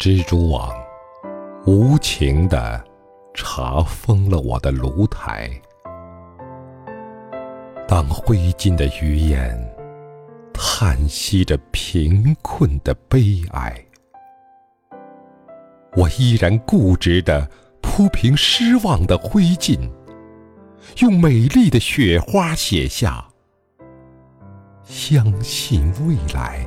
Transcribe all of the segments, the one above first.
蜘蛛网无情地查封了我的炉台。当灰烬的余烟叹息着贫困的悲哀，我依然固执地铺平失望的灰烬，用美丽的雪花写下：相信未来。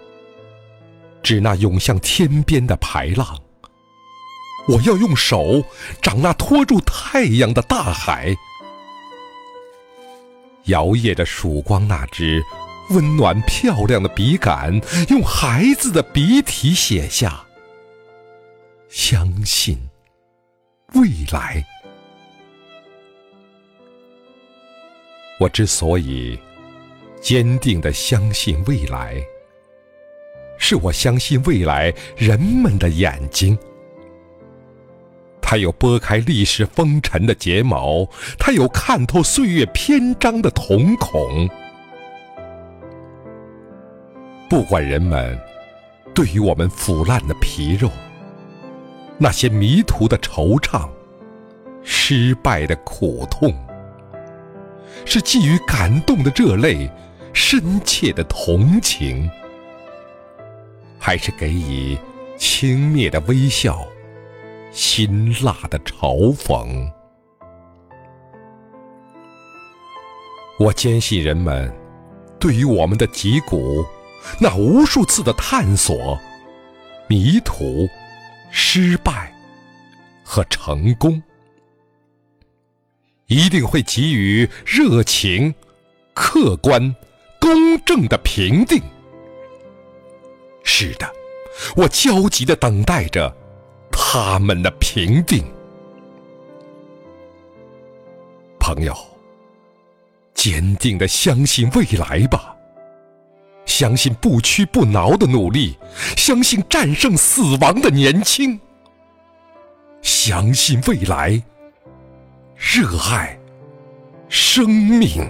指那涌向天边的排浪，我要用手掌那托住太阳的大海，摇曳着曙光那支温暖漂亮的笔杆，用孩子的笔体写下：相信未来。我之所以坚定的相信未来。是我相信未来人们的眼睛，它有拨开历史风尘的睫毛，它有看透岁月篇章的瞳孔。不管人们对于我们腐烂的皮肉，那些迷途的惆怅，失败的苦痛，是寄予感动的热泪，深切的同情。还是给予轻蔑的微笑，辛辣的嘲讽。我坚信人们对于我们的脊骨那无数次的探索、迷途、失败和成功，一定会给予热情、客观、公正的评定。是的，我焦急的等待着他们的评定。朋友，坚定的相信未来吧，相信不屈不挠的努力，相信战胜死亡的年轻，相信未来，热爱生命。